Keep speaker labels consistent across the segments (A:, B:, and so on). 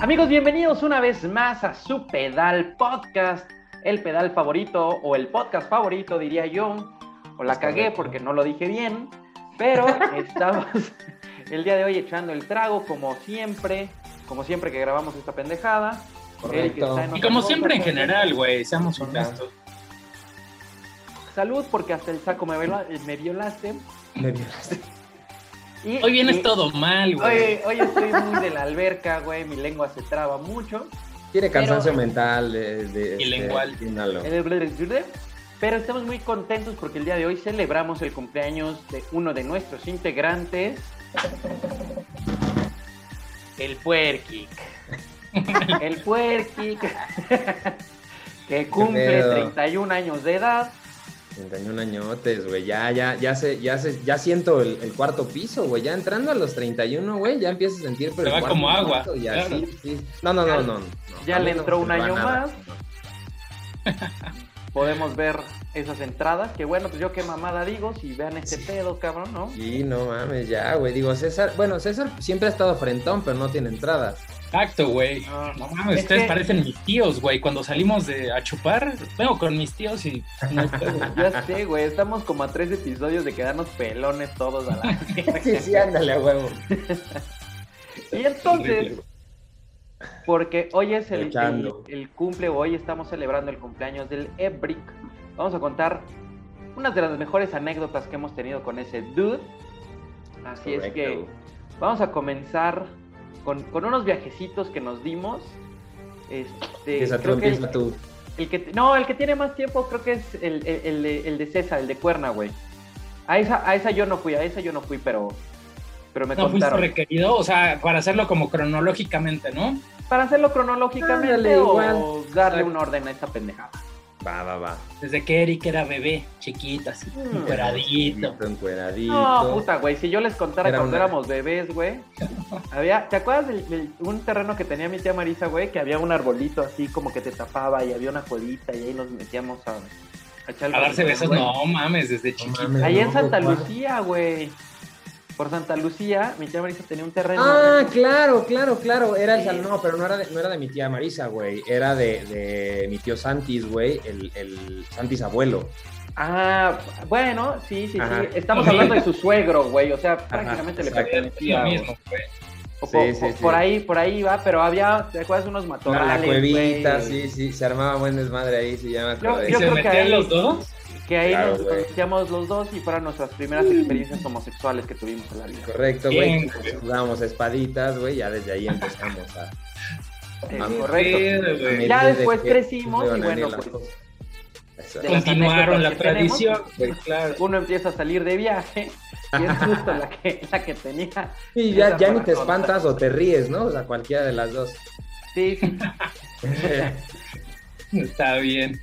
A: Amigos, bienvenidos una vez más a su pedal podcast, el pedal favorito o el podcast favorito, diría yo. O la cagué porque no lo dije bien, pero estamos el día de hoy echando el trago como siempre, como siempre que grabamos esta pendejada.
B: Correcto. Y como siempre en general, güey, seamos honestos.
A: Salud porque hasta el saco me, me violaste.
B: Me violaste. Hoy vienes todo mal, güey.
A: Hoy, estoy muy de la alberca, güey. Mi lengua se traba mucho.
C: Tiene cansancio mental. De, de,
B: y lengual.
A: Pero estamos muy contentos porque el día de hoy celebramos el cumpleaños de uno de nuestros integrantes, el Puerquic. el Puerquic, que cumple 31 años de edad.
C: 31 añotes, güey. Ya, ya, ya se, ya se, ya siento el, cuarto piso, güey. Ya entrando a los 31, güey, ya empiezo a sentir.
B: Pero se va como agua.
C: No, no, no, no,
A: Ya le entró un año más. Podemos ver esas entradas, que bueno, pues yo qué mamada digo, si vean este pedo, cabrón, ¿no?
C: Sí, no mames, ya, güey. Digo, César, bueno, César siempre ha estado frentón, pero no tiene entradas.
B: Exacto, güey. No, mames, ustedes parecen mis tíos, güey. Cuando salimos de a chupar, vengo con mis tíos y
A: Ya sé, güey. Estamos como a tres episodios de quedarnos pelones todos a la.
C: sí, sí, ándale, a huevo.
A: y entonces, porque hoy es el, el, cumple, hoy estamos celebrando el cumpleaños del Ebrick. Vamos a contar unas de las mejores anécdotas que hemos tenido con ese dude. Así es que vamos a comenzar con, unos viajecitos que nos dimos. Este,
C: creo que el, tú.
A: El que, no, el que tiene más tiempo creo que es el, de, César, el de Cuerna, güey. A esa, a esa yo no fui, a esa yo no fui, pero, pero me
B: no fuiste requerido, o sea, para hacerlo como cronológicamente, ¿no?
A: Para hacerlo cronológicamente o darle un orden a esta pendejada.
C: Va, va, va.
B: Desde que Eric era bebé, chiquito, así, mm. encueradito.
C: encueradito.
A: No, puta, güey, si yo les contara cuando éramos bebés, güey. había, ¿te acuerdas de, un terreno que tenía mi tía Marisa, güey? Que había un arbolito así como que te tapaba y había una cuevita y ahí nos metíamos a...
B: A, a darse besos, no mames, desde chiquito.
A: ahí en Santa Lucía, güey por Santa Lucía, mi tía Marisa tenía un terreno.
C: Ah, claro, claro, claro. Era el salón, no, pero no era de, no era de mi tía Marisa, güey. Era de, de mi tío Santis, güey, el, el Santis abuelo.
A: Ah, bueno, sí, sí, sí. Estamos hablando de su suegro, güey. O sea, prácticamente le pertenecía. mismo, güey. sí, sí, por, ahí, por ahí va, pero había, ¿te acuerdas? Unos matorrales,
C: La cuevita, sí, sí, se armaba buen desmadre ahí, se llama.
B: Yo, yo creo que ahí, los dos?
A: Que ahí nos conocíamos los dos y fueron nuestras primeras experiencias homosexuales que tuvimos en la vida.
C: Correcto, güey. Jugábamos espaditas, güey, ya desde ahí empezamos a...
A: correcto. ya después crecimos y bueno,
B: pues... Continuaron la tradición.
A: claro. Uno empieza a salir de viaje y es justo la que, la que tenía.
C: Y ya, ya ni te espantas o te ríes, ¿no? O sea, cualquiera de las dos.
A: Sí, sí.
B: Está bien.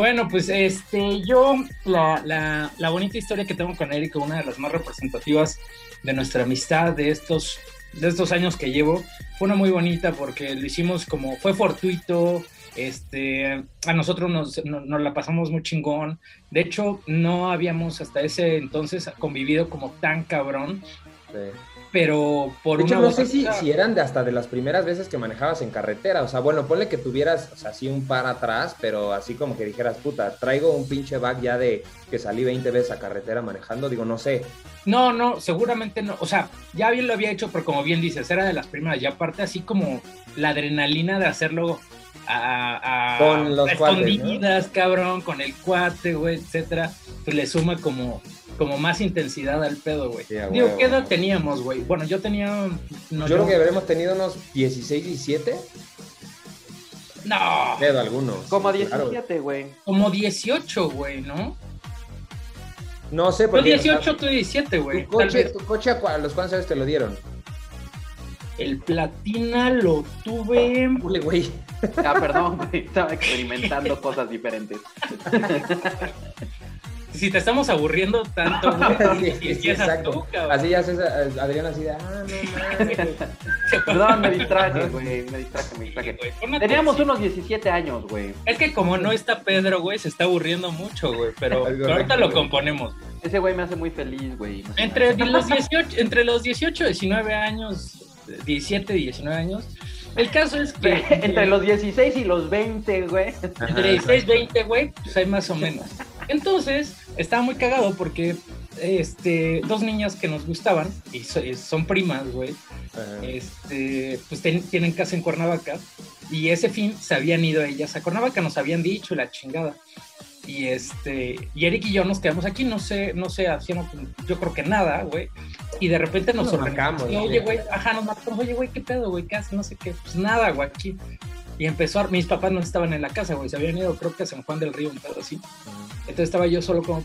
B: Bueno, pues este, yo, la, bonita historia que tengo con Eric, una de las más representativas de nuestra amistad de estos, de estos años que llevo, fue una muy bonita porque lo hicimos como, fue fortuito, este, a nosotros nos, nos, la pasamos muy chingón. De hecho, no habíamos hasta ese entonces convivido como tan cabrón. Sí pero por
C: de hecho, no sé si, si, eran de hasta de las primeras veces que manejabas en carretera. O sea, bueno, ponle que tuvieras, o sea, así un par atrás, pero así como que dijeras, puta, traigo un pinche bag ya de que salí 20 veces a carretera manejando. Digo, no sé.
B: No, no, seguramente no. O sea, ya bien lo había hecho, pero como bien dices, era de las primeras. Y aparte, así como la adrenalina de hacerlo a,
C: con los
B: escondidas, cabrón, con el cuate, güey, etcétera, pues le suma como como más intensidad al pedo, güey. Digo, ¿qué edad teníamos, güey? Bueno, yo tenía...
C: yo, creo que habremos tenido unos 16, 17.
B: No.
C: Pedo algunos.
A: Como 17, güey.
B: Como 18, güey, ¿no?
C: No sé,
B: porque... Yo 18, tú 17, güey.
C: ¿Tu coche, ¿Tu coche a los cuántos años te lo dieron?
B: El platina lo tuve...
C: Ule, güey.
A: Ah, perdón, güey. Estaba experimentando cosas diferentes.
B: si te estamos aburriendo tanto, güey,
C: sí, exacto. así ya haces Adrián así de, ah, no mames.
A: Perdón, me distraje, güey, me distraje, me distraje. Teníamos unos 17 años, güey.
B: Es que como no está Pedro, güey, se está aburriendo mucho, güey, pero, ahorita lo componemos.
A: Ese güey me hace muy feliz, güey.
B: Entre los 18, entre los 18 y 19 años, 17 y 19 años, El caso es que.
A: Entre los 16 y los 20, güey.
B: Entre 16 y 20, güey, pues hay más o menos. Entonces, estaba muy cagado porque este, dos niñas que nos gustaban, y son primas, güey, este, pues tienen casa en Cuernavaca, y ese fin se habían ido ellas a Cuernavaca, nos habían dicho la chingada. Y este, y Eric y yo nos quedamos aquí, no sé, no sé, haciendo, yo creo que nada, güey. Y de repente nos,
C: nos
B: Oye, güey, ajá, nos matamos, oye, güey, ¿qué pedo, güey? ¿Qué haces? No sé qué. Pues nada, güey, aquí. Y empezó, mis papás no estaban en la casa, güey, se habían ido, creo que a San Juan del Río, un pedo así. Entonces estaba yo solo como,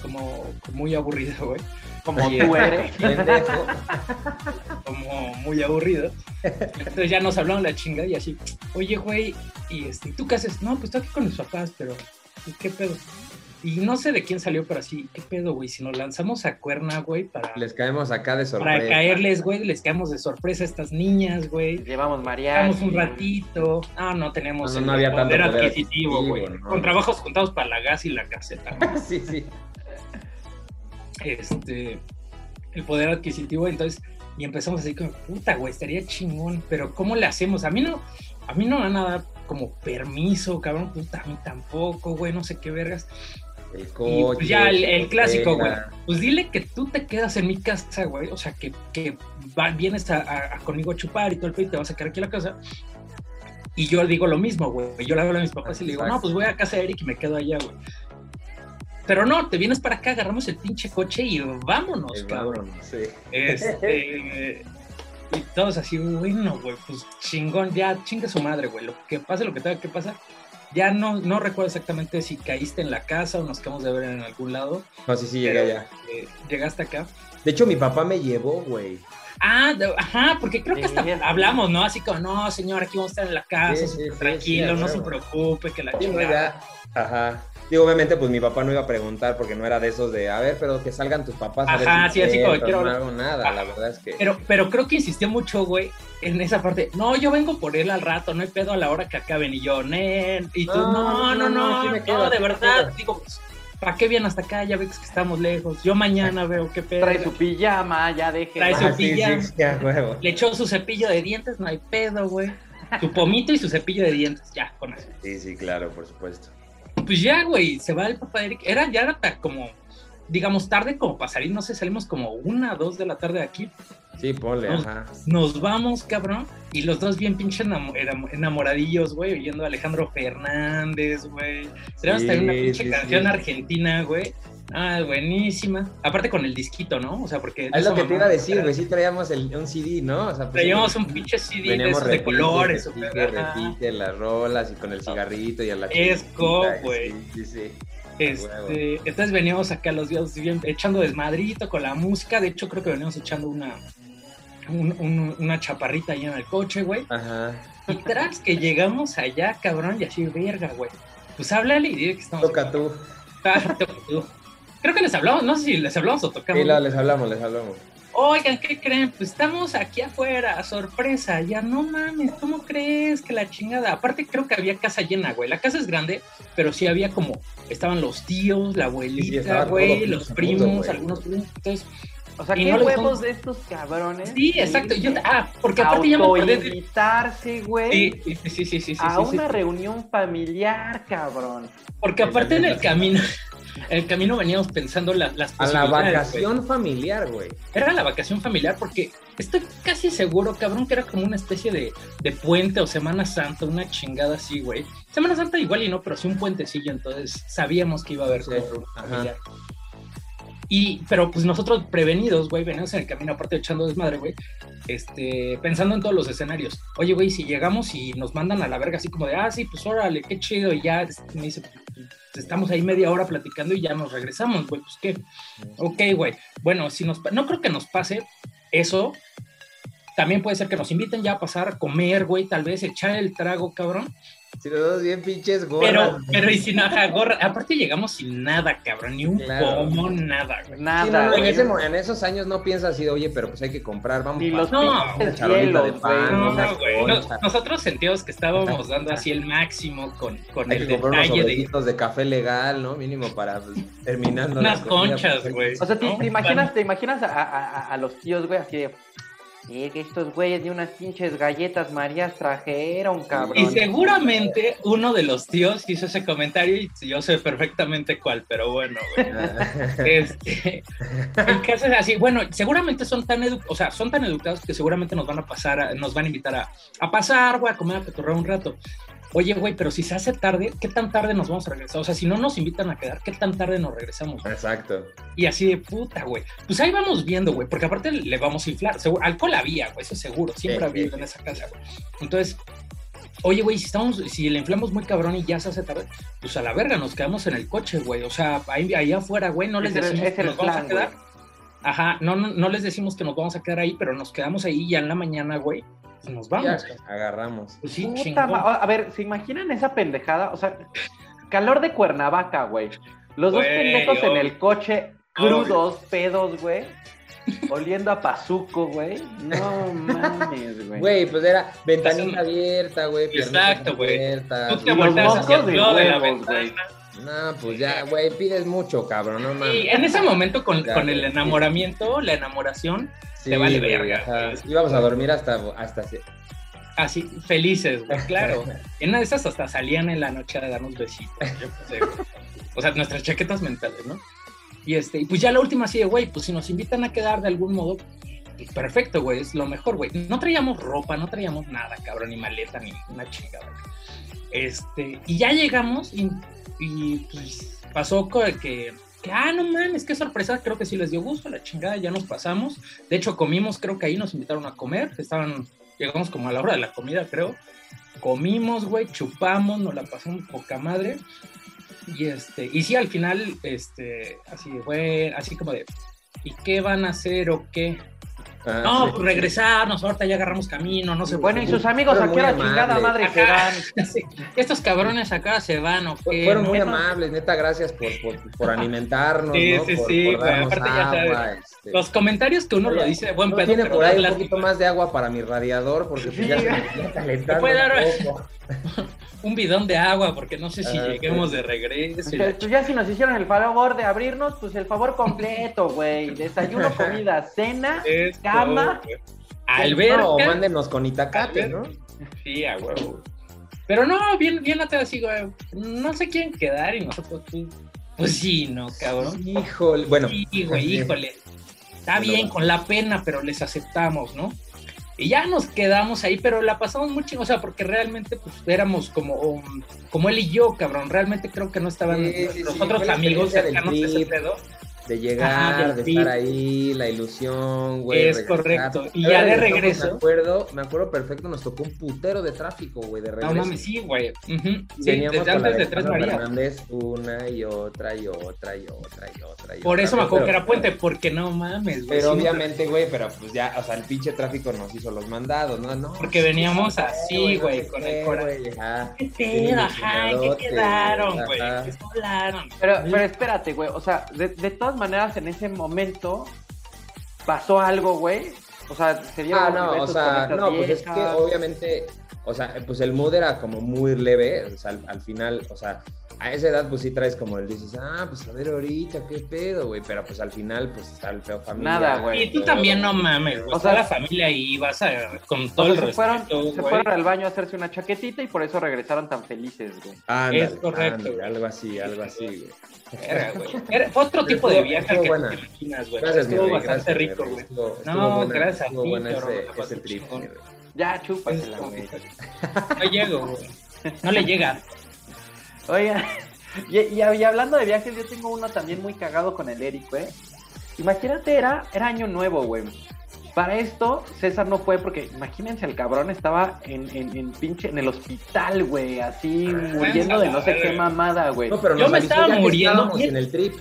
B: como, muy aburrido, güey.
A: Como tú eres.
B: como muy aburrido. Entonces ya nos hablaron la chinga y así, oye, güey, y este, ¿tú qué haces? No, pues estoy aquí con mis papás, pero ¿qué pedo? Y no sé de quién salió, pero así, ¿qué pedo, güey? Si nos lanzamos a cuerna, güey, para.
C: Les caemos acá de sorpresa.
B: Para caerles, güey, les caemos de sorpresa a estas niñas, güey.
A: Llevamos mariachi.
B: Llevamos un ratito. Ah, no tenemos no, había poder, adquisitivo, güey. Con trabajos juntados para la gas y la caseta.
C: sí, sí.
B: Este. El poder adquisitivo, entonces. Y empezamos así como, puta, güey, estaría chingón, pero ¿cómo le hacemos? A mí no, a mí no me van a dar como permiso, cabrón, puta, a mí tampoco, güey, no sé qué vergas.
C: El coche.
B: pues ya el, clásico, güey. Pues dile que tú te quedas en mi casa, güey. O sea, que, que vienes a, conmigo a chupar y todo el pedo y te vas a quedar aquí a la casa. Y yo le digo lo mismo, güey. Yo le hablo a mis papás y le digo, no, pues voy a casa de Eric y me quedo allá, güey. Pero no, te vienes para acá, agarramos el pinche coche y vámonos, cabrón. sí. Este, y todos así, bueno, güey, pues chingón, ya chinga su madre, güey. Lo que pase, lo que tenga que pasar. Ya no, no recuerdo exactamente si caíste en la casa o nos quedamos de ver en algún lado.
C: No, sí, sí, llegué allá.
B: Eh, llegaste acá.
C: De hecho, mi papá me llevó, güey.
B: Ah, ajá, porque creo que hasta hablamos, ¿no? Así como, no, señor, aquí vamos a estar en la casa, tranquilo, no se preocupe, que la chingada.
C: Ajá. Digo, obviamente, pues mi papá no iba a preguntar porque no era de esos de, a ver, pero que salgan tus papás.
B: Ajá, sí, así como
C: quiero. No hago nada, la verdad es que.
B: Pero, pero creo que insistió mucho, güey, en esa parte. No, yo vengo por él al rato, no hay pedo a la hora que acaben. Y yo, nen. Y tú, no, no, no, no, no, de verdad. Digo, pues, ¿para qué vienen hasta acá? Ya ves que estamos lejos. Yo mañana veo qué pedo.
A: Trae su pijama, ya deje.
B: Trae su ah, pijama. Le echó su cepillo de dientes, no hay pedo, güey. Su pomito y su cepillo de dientes, ya, con eso.
C: Sí, sí, claro, por supuesto
B: pues ya, güey, se va el papá de Eric. Era ya era como, digamos, tarde como para salir, no sé, salimos como una, dos de la tarde de aquí.
C: Sí, ponle,
B: nos,
C: ajá.
B: Nos vamos, cabrón, y los dos bien pinche enamoradillos, güey, oyendo a Alejandro Fernández, güey. Tenemos también una pinche canción argentina, güey. Ah, buenísima. Aparte con el disquito, ¿no? O sea, porque...
C: Es lo que te iba a decir, güey, sí traíamos el, un CD, ¿no? O sea,
B: pues, traíamos un pinche CD de, esos de colores.
C: Repite, repite, las rolas y con el cigarrito y a la
B: Es güey. Sí, sí, Este, entonces veníamos acá los días bien, echando desmadrito con la música. De hecho, creo que veníamos echando una, una chaparrita ahí en el coche, güey.
C: Ajá.
B: Y tras que llegamos allá, cabrón, y así, verga, güey. Pues háblale y dile que estamos.
C: Toca tú.
B: Ah, toca tú. Creo que les hablamos, no sé si les hablamos o tocamos.
C: Sí, les hablamos, les hablamos.
B: Oigan, ¿qué creen? Pues estamos aquí afuera, sorpresa. Ya no mames, ¿cómo crees que la chingada? Aparte, creo que había casa llena, güey. La casa es grande, pero sí había como, estaban los tíos, la abuelita, güey, los primos, algunos primos. Entonces,
A: o sea, qué huevos de estos cabrones.
B: Sí, exacto. Yo, ah, porque aparte ya me
A: de... güey.
B: Sí, sí, sí, sí,
A: A una reunión familiar, cabrón.
B: Porque aparte en el camino, en el camino veníamos pensando las
C: A la vacación familiar, güey.
B: Era la vacación familiar porque estoy casi seguro, cabrón, que era como una especie de, de puente o Semana Santa, una chingada así, güey. Semana Santa igual y no, pero sí un puentecillo, entonces sabíamos que iba a haber sí, familiar. Y, pero pues nosotros prevenidos, güey, venimos en el camino, aparte echando desmadre, güey, este, pensando en todos los escenarios. Oye, güey, si llegamos y nos mandan a la verga así como de, ah, sí, pues órale, qué chido, y ya me dice, estamos ahí media hora platicando y ya nos regresamos, güey, pues qué. Ok, güey. Bueno, si nos, no creo que nos pase eso. También puede ser que nos inviten ya a pasar a comer, güey, tal vez echar el trago, cabrón.
C: Si los dos bien pinches gorras.
B: Pero, pero y sin nada, gorra. Aparte llegamos sin nada, cabrón. Ni un pomo, nada, güey.
A: Nada.
C: en, ese, en, esos años no piensas así, oye, pero pues hay que comprar, vamos
B: y los no, de pan, no, güey. nosotros sentíamos que estábamos dando así el máximo con, con el detalle
C: de... de café legal, ¿no? Mínimo para pues, terminando.
B: Unas conchas, güey.
A: O sea, ¿te, imaginas, te imaginas a, a, a, los tíos, güey, así de que estos güeyes de unas pinches galletas Marías trajeron, cabrón.
B: Y seguramente uno de los tíos hizo ese comentario y yo sé perfectamente cuál, pero bueno, güey. este, el caso es así, bueno, seguramente son tan, o sea, son tan educados que seguramente nos van a pasar, nos van a invitar a, a pasar, güey, a comer, a cotorrear un rato. Oye, güey, pero si se hace tarde, ¿qué tan tarde nos vamos a regresar? O sea, si no nos invitan a quedar, ¿qué tan tarde nos regresamos?
C: Exacto.
B: Y así de puta, güey. Pues ahí vamos viendo, güey, porque aparte le vamos a inflar. alcohol había, güey, eso seguro. Siempre había en esa casa, güey. Entonces, oye, güey, si estamos, si le inflamos muy cabrón y ya se hace tarde, pues a la verga, nos quedamos en el coche, güey. O sea, ahí, ahí afuera, güey, no les decimos que nos vamos a quedar. Ajá, no, no, no les decimos que nos vamos a quedar ahí, pero nos quedamos ahí ya en la mañana, güey nos vamos.
C: agarramos.
B: Pues sí,
A: a ver, ¿se imaginan esa pendejada? O sea, calor de Cuernavaca, güey. Los dos pendejos en el coche, crudos, pedos, güey. Oliendo a pazuco, güey. No mames, güey.
C: Güey, pues era ventanita abierta, güey.
B: Exacto, güey.
A: Tú te volteas hacia el de, de la ventana.
C: No, pues ya, güey, pides mucho, cabrón, no mames.
B: Y en ese momento, con, con el enamoramiento, la enamoración, te vale verga.
C: Íbamos a dormir hasta, hasta
B: así, felices, güey, claro. en una de esas hasta salían en la noche a darnos besitos. o sea, nuestras chaquetas mentales, ¿no? Y este, y pues ya la última así de, güey, pues si nos invitan a quedar de algún modo, pues perfecto, güey, es lo mejor, güey. No traíamos ropa, no traíamos nada, cabrón, ni maleta, ni una chingada. Este, y ya llegamos y, y pues pasó que que, ah, no mames, qué sorpresa, creo que sí les dio gusto, la chingada, ya nos pasamos. De hecho, comimos, creo que ahí nos invitaron a comer, estaban, llegamos como a la hora de la comida, creo. Comimos, güey, chupamos, nos la pasamos poca madre. Y este, y sí, al final, este, así fue, así como de, ¿y qué van a hacer o qué? Ah, no, pues regresarnos, ahorita ya agarramos camino, no sé.
A: Bueno, y sus amigos aquí a la chingada madre se van.
B: Estos cabrones acá se van, ¿o qué?
C: Fueron muy amables, neta, gracias por, por, por alimentarnos,
B: sí,
C: ¿no?
B: Sí, sí, sí, aparte ya sabes. Este. Los comentarios que uno lo dice, buen pedo.
C: Tiene por ahí un poquito más de agua para mi radiador, porque pues ya se me está calentando un poco.
B: un bidón de agua, porque no sé si ah, lleguemos de regreso.
A: Pues ya si nos hicieron el favor de abrirnos, pues el favor completo, güey. Desayuno, comida, cena, cama.
B: Alberca.
C: o mándenos con Itacate, ¿no?
B: Sí, a huevo. Pero no, bien, bien te así, güey. No sé quién quedar y nosotros, pues, pues sí, ¿no, cabrón?
C: Híjole, bueno.
B: Sí, güey, híjole. Está bien, con la pena, pero les aceptamos, ¿no? Y ya nos quedamos ahí, pero la pasamos muy o sea, porque realmente pues éramos como, como él y yo, cabrón. Realmente creo que no estaban los otros amigos cercanos de ese pedo
C: de llegar, de estar ahí, la ilusión, güey.
B: Es correcto. Y ya de regreso.
C: Me acuerdo, me acuerdo perfecto, nos tocó un putero de tráfico, güey, de regreso.
B: No mames, sí, güey.
C: Sí, desde antes de, Tres Marías. una y otra y otra y otra y otra.
B: Por eso me acuerdo que era puente, porque no mames,
C: güey. Pero obviamente, güey, pero pues ya, o sea, el pinche tráfico nos hizo los mandados, ¿no? no
B: porque veníamos así, güey, con el corazón. ¿Qué pedo, ajá? ¿Qué quedaron, güey? ¿Qué hablaron?
A: Pero, pero espérate, güey, o sea, de, de todas maneras, en ese momento pasó algo, güey. O sea, se dieron
C: Ah, no, o sea, no, pues es que obviamente, o sea, pues el mood era como muy leve, o sea, al final, o sea, a esa edad, pues sí traes como el dices, ah, pues a ver ahorita, qué pedo, güey. Pero pues al final, pues está el feo familia.
A: Nada, güey.
B: Y tú también no mames, güey. O sea, la familia ahí vas a, con todo el
A: se fueron, se fueron al baño a hacerse una chaquetita y por eso regresaron tan felices, güey.
C: Ándale, es correcto. algo así, algo así, güey.
B: Era, güey. Era, otro tipo de viaje que te imaginas, güey. Gracias, estuvo bastante rico, güey. No, gracias a ti,
C: ese, trip,
A: Ya, chúpasela, güey.
B: No llego, güey. No le llega.
A: Oiga, y, hablando de viajes, yo tengo uno también muy cagado con el Eric, güey. Imagínate, era, era año nuevo, güey. Para esto, César no fue porque, imagínense, el cabrón estaba en, en, pinche, en el hospital, güey, así, muriendo de no sé qué mamada, güey.
B: No, pero yo me estaba muriendo.
C: en el trip.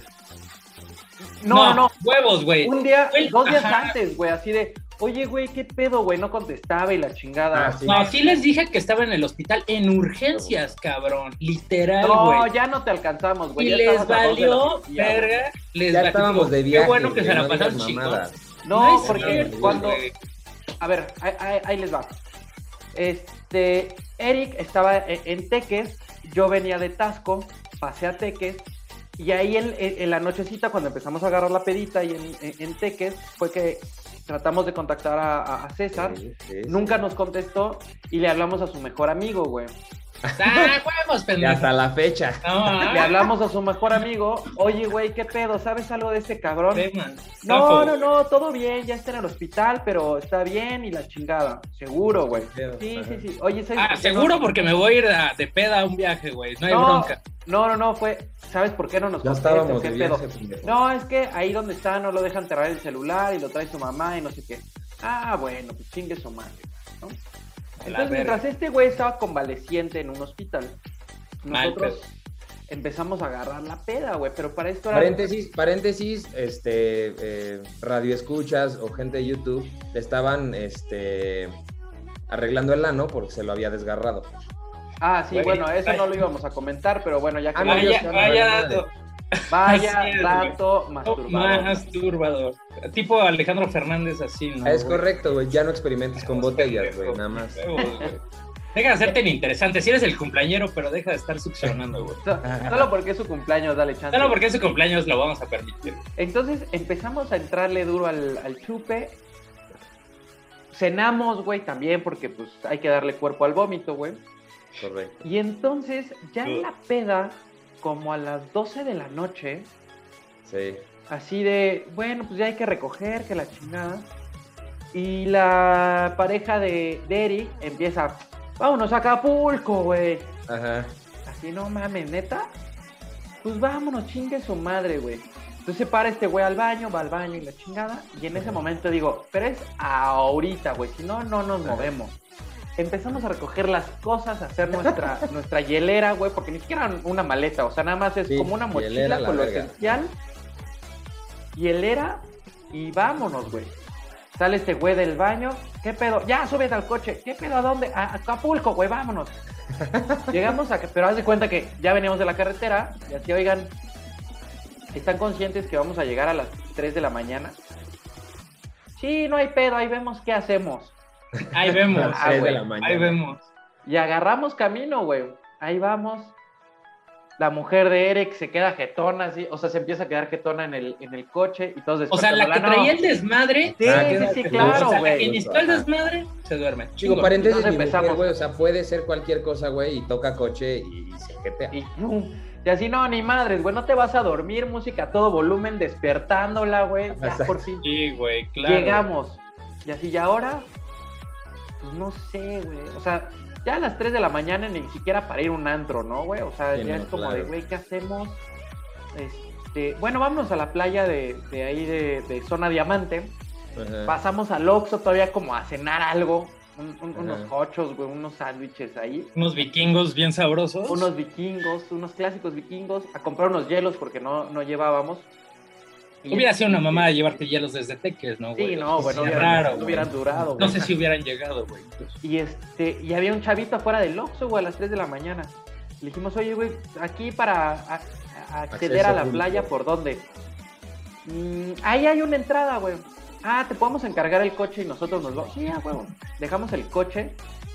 A: No, no,
B: Huevos, güey.
A: Un día, dos días antes, güey, así de, oye, güey, ¿qué pedo, güey? No contestaba y la chingada.
B: Ah, no, sí les dije que estaba en el hospital en urgencias, cabrón. Literal, güey.
A: No, ya no te alcanzamos, güey.
B: Y les valió, verga. Les
C: ya estábamos de viaje.
B: Qué bueno que se la pasaron chingón.
A: No, porque cuando... A ver, ahí, les va. Este, Eric estaba en Teques, yo venía de Tasco, pasé a Teques, y ahí en, en, la nochecita, cuando empezamos a agarrar la pedita y en, en, Teques, fue que tratamos de contactar a, César, nunca nos contestó y le hablamos a su mejor amigo, güey.
C: ¡Ah, Y hasta la fecha.
A: Le hablamos a su mejor amigo, oye, güey, ¿qué pedo? ¿Sabes algo de este cabrón? no, no, no, todo bien, ya está en el hospital, pero está bien y la chingada. Seguro, güey. Sí, sí, sí. Oye,
B: Ah, seguro porque me voy a ir de peda a un viaje, güey. No hay bronca.
A: No, no, no, fue. ¿Sabes por qué no nos
C: Ya estábamos de
A: pedo? No, es que ahí donde está no lo dejan cerrar el celular y lo trae su mamá y no sé qué. Ah, bueno, pues chingue su madre, ¿no? Entonces, mientras este güey estaba convaleciente en un hospital, nosotros empezamos a agarrar la peda, güey, pero para esto
C: era... Paréntesis, paréntesis, este, eh, radio escuchas o gente de YouTube estaban, este, arreglando el ano porque se lo había desgarrado.
A: Ah, sí, bueno, eso no lo íbamos a comentar, pero bueno, ya que...
B: Ah, vaya, vaya dato.
A: Vaya dato masturbador.
B: Masturbador. Tipo Alejandro Fernández así, ¿no?
C: Es correcto, güey. Ya no experimentes con botellas, güey, nada más.
B: Deja de hacerte interesante. Si eres el cumpleañero, pero deja de estar succionando, güey.
A: Solo porque es su cumpleaños, dale chance.
B: Solo porque es su cumpleaños lo vamos a permitir.
A: Entonces empezamos a entrarle duro al, al chupe. Cenamos, güey, también, porque pues hay que darle cuerpo al vómito, güey.
C: Correcto.
A: Y entonces, ya en la peda, como a las 12 de la noche.
C: Sí.
A: Así de, bueno, pues ya hay que recoger, que la chingada. Y la pareja de, de Eric empieza, vámonos a Acapulco, güey.
C: Ajá.
A: Así, no mames, neta. Pues vámonos, chingue su madre, güey. Entonces se para este güey al baño, va al baño y la chingada. Y en ese momento digo, pero es ahorita, güey. Si no, no nos movemos empezamos a recoger las cosas, a hacer nuestra, nuestra hielera, güey, porque ni siquiera una maleta, o sea, nada más es como una mochila con lo esencial, hielera y vámonos, güey. Sale este güey del baño, ¿qué pedo? Ya, súbete al coche, ¿qué pedo? ¿A dónde? A Acapulco, güey, vámonos. Llegamos a, pero haz de cuenta que ya veníamos de la carretera y así, oigan, ¿están conscientes que vamos a llegar a las 3 de la mañana? Sí, no hay pedo, ahí vemos qué hacemos.
B: Ahí vemos. Ah, ahí vemos.
A: Y agarramos camino, güey. Ahí vamos. La mujer de Eric se queda jetona, así, o sea, se empieza a quedar jetona en el, en el coche y todos
B: O sea, la que traía el desmadre.
A: Sí, sí, sí, claro, güey.
B: O sea, el desmadre, se duerme.
C: Chico, paréntesis, empezamos. güey, o sea, puede ser cualquier cosa, güey, y toca coche y, se jetea.
A: Y, y, así, no, ni madres, güey, no te vas a dormir, música a todo volumen, despertándola, güey, ya por fin.
B: Sí, güey, claro.
A: Llegamos. Y así, y ahora, pues no sé, güey. O sea, ya a las 3 de la mañana ni siquiera para ir a un antro, ¿no, güey? O sea, ya es como de, güey, ¿qué hacemos? Este, bueno, vámonos a la playa de, de ahí de, Zona Diamante. Pasamos al Oxxo todavía como a cenar algo. unos hochos, güey, unos sándwiches ahí.
B: Unos vikingos bien sabrosos.
A: Unos vikingos, unos clásicos vikingos. A comprar unos hielos porque no, no llevábamos.
B: Hubiera sido una mamá de llevarte hielos desde Teques, ¿no,
A: güey? Sí, no, bueno, raro, no hubieran durado.
B: No sé si hubieran llegado, güey.
A: Y este, y había un chavito afuera del Oxxo, güey, a las 3 de la mañana. Le dijimos, oye, güey, aquí para acceder a la playa, ¿por dónde? Mm, ahí hay una entrada, güey. Ah, te podemos encargar el coche y nosotros nos vamos. Sí, ah, güey. Dejamos el coche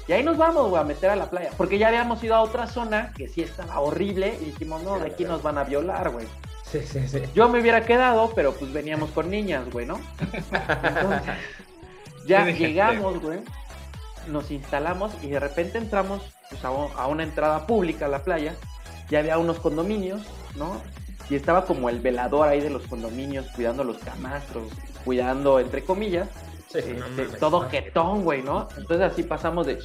A: y ahí nos vamos, güey, a meter a la playa. Porque ya habíamos ido a otra zona que sí estaba horrible y dijimos, no, de aquí nos van a violar, güey. Yo me hubiera quedado, pero pues veníamos con niñas, güey, ¿no? Entonces, ya llegamos, güey, nos instalamos y de repente entramos pues, a, una entrada pública a la playa. Ya había unos condominios, ¿no? Y estaba como el velador ahí de los condominios, cuidando los camastros, cuidando, entre comillas, este, todo jetón, güey, ¿no? Entonces así pasamos de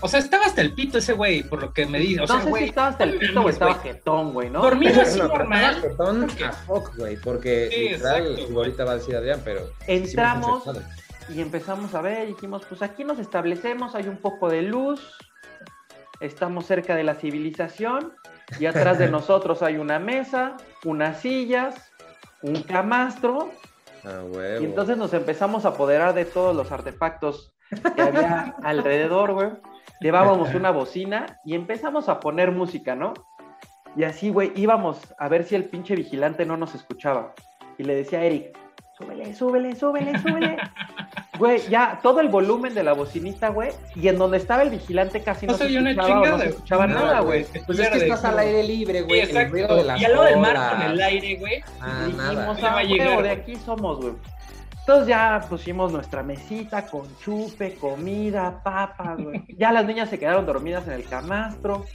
B: o sea, estaba hasta el pito ese güey, por lo que me dice. O
A: no sé si estaba hasta el pito o estaba jetón, güey, ¿no?
B: Dormido así normal.
C: jetón a fuck, güey, porque sí, literal, ahorita va a decir Adrián, pero...
A: Entramos y empezamos a ver, y dijimos, pues aquí nos establecemos, hay un poco de luz, estamos cerca de la civilización, y atrás de nosotros hay una mesa, unas sillas, un camastro,
C: ah,
A: y entonces nos empezamos a apoderar de todos los artefactos que había alrededor, güey llevábamos una bocina y empezamos a poner música, ¿no? Y así, güey, íbamos a ver si el pinche vigilante no nos escuchaba. Y le decía a Eric, súbele, súbele, súbele, súbele. Güey, ya todo el volumen de la bocinita, güey, y en donde estaba el vigilante casi no, se escuchaba, no se escuchaba nada, güey.
C: Pues es que estás al aire libre, güey.
B: El y al lado del mar con el aire, güey.
A: Ah, dijimos, nada. ah, de aquí somos, güey. Entonces ya pusimos nuestra mesita con chupe, comida, papas, güey. Ya las niñas se quedaron dormidas en el camastro.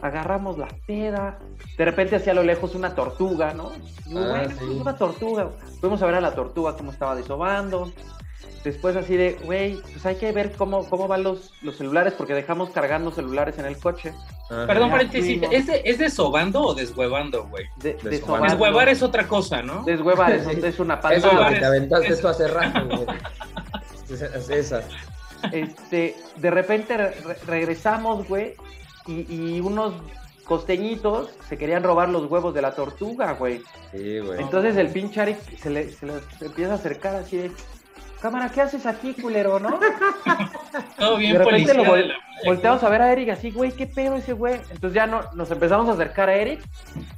A: Agarramos la peda. De repente hacia lo lejos una tortuga, ¿no?
C: Ah,
A: una tortuga. Fuimos a ver a la tortuga cómo estaba desobando. Después así de, güey, pues hay que ver cómo, cómo van los, los celulares porque dejamos cargando celulares en el coche.
B: Perdón, paréntesis, ¿es, de, ¿es desobando o deshuevando, güey? De, Deshuevar es otra cosa, ¿no?
A: Deshuevar es, es una
C: palabra. Eso es que te aventaste esto hace rato, güey. es esa.
A: Este, de repente regresamos, güey, y, y unos costeñitos se querían robar los huevos de la tortuga, güey.
C: Sí, güey.
A: Entonces el pinche Arik se le, se le empieza a acercar así de, cámara, ¿qué haces aquí, culero, no?
B: Todo bien, de repente lo
A: volteamos a ver a Eric así, güey, ¿qué pedo ese güey? Entonces ya no, nos empezamos a acercar a Eric.